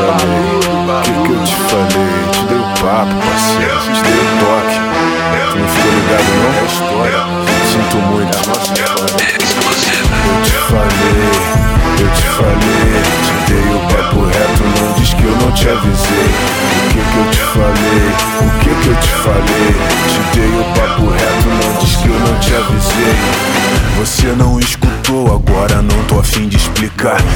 falei? O que que eu te falei? Te dei o papo, parceiro. Te dei o toque. Tu não ficou ligado, não? É história. Sinto muito. Eu te falei, eu te falei. Te dei o papo reto, não diz que eu não te avisei. O que que eu te falei? O que que eu te falei? Te dei o papo reto, não diz que eu não te avisei. Você não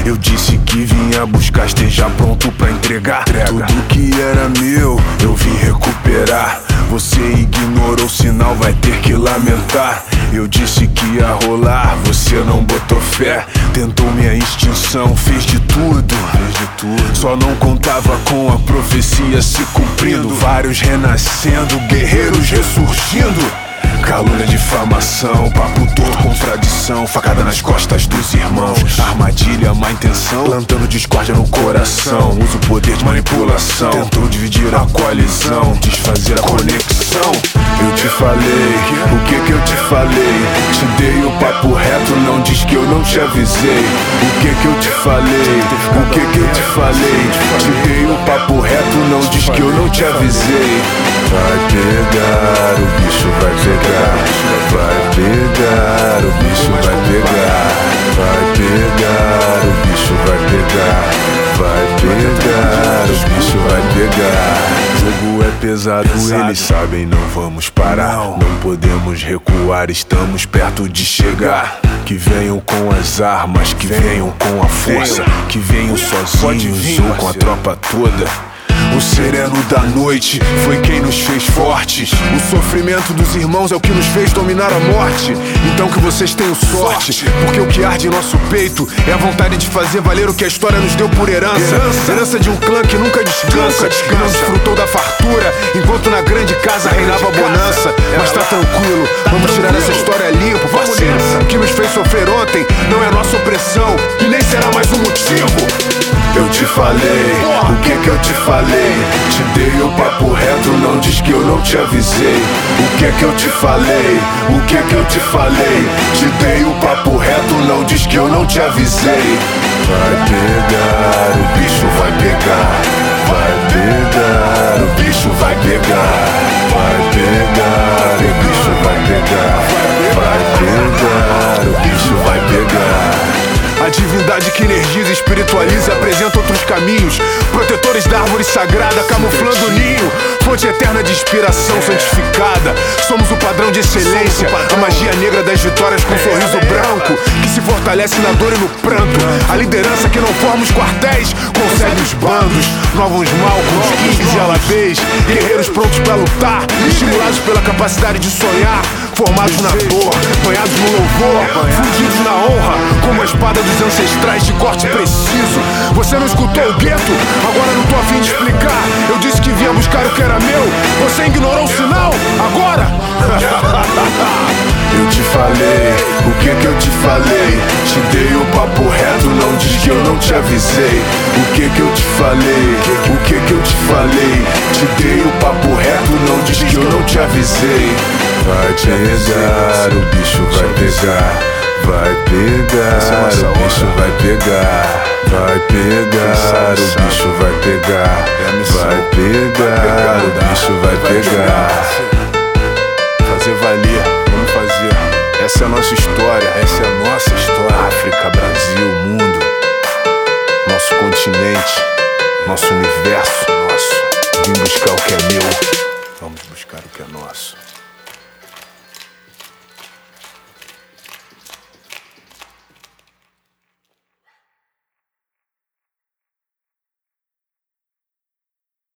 Eu disse que vinha buscar, esteja pronto pra entregar. Tudo que era meu, eu vim recuperar. Você ignorou o sinal, vai ter que lamentar. Eu disse que ia rolar, você não botou fé. Tentou minha extinção, fez de tudo. Fez de tudo. Só não contava com a profecia se cumprindo. Vários renascendo, guerreiros ressurgindo. Calúnia, difamação, papo todo, contradição Facada nas costas dos irmãos. Armadilha, má intenção Plantando discórdia no coração. Usa o poder de manipulação Tentou dividir a coalizão Desfazer a conexão. Eu te falei, o que que eu te falei? Te dei o papo reto, que eu não te avisei. O que que eu te falei? O que que eu te falei? Te dei o papo reto, não diz que eu não te avisei. Vai pegar, o bicho vai pegar. Vai pegar, o bicho vai pegar. Vai pegar, o bicho vai pegar. Vai pegar, o bicho vai pegar. O jogo é pesado, eles sabem, não vamos parar. Não podemos recuar, estamos perto de chegar que venham com as armas, que venham com a força, que venham sozinhos ou com a tropa toda. O sereno da noite foi quem nos fez fortes. O sofrimento dos irmãos é o que nos fez dominar a morte. Então que vocês tenham sorte, porque o que arde em nosso peito é a vontade de fazer valer o que a história nos deu por herança. Herança de um clã que nunca descansa, que não desfrutou da fartura, enquanto na grande casa reinava a bonança. Mas tá tranquilo, vamos tirar essa história limpo, parceiro. Nos fez sofrer ontem não é nossa opressão e nem será mais um motivo. Eu te falei, o que que eu te falei? Te dei o papo reto, não diz que eu não te avisei. O que que eu te falei? O que que eu te falei? Te dei o papo reto, não diz que eu não te avisei. Vai pegar, o bicho vai pegar. Vai pegar, A divindade que energiza, espiritualiza apresenta outros caminhos. Protetores da árvore sagrada, camuflando o ninho. Fonte eterna de inspiração santificada. Somos o padrão de excelência. A magia negra das vitórias com um sorriso branco. Que se fortalece na dor e no pranto. A liderança que não forma os quartéis, consegue os bandos. Novos Malcolms, Kings e Alabês. Guerreiros prontos pra lutar. Estimulados pela capacidade de sonhar. Formados na dor, banhados no louvor. Fundidos na honra, como a espada dos ancestrais de corte preciso. Você não escutou o gueto? Agora não tô afim de explicar. Eu disse que vinha buscar o que era meu. Você ignorou o sinal? Agora? Eu te falei, o que que eu te falei? Te dei o papo reto, não diz que eu não te avisei. O que que eu te falei? O que que eu te falei? Te dei o papo reto, não diz que eu não te avisei. Vai pegar, o bicho vai pegar. Vai pegar, o bicho vai pegar. Vai pegar, o bicho vai pegar. Vai pegar, o bicho vai pegar. Fazer valer, vamos fazer. Essa é a nossa história, essa é a nossa história. África, Brasil, mundo, nosso continente, nosso universo, nosso. Vim buscar o que é meu, vamos buscar o que é nosso.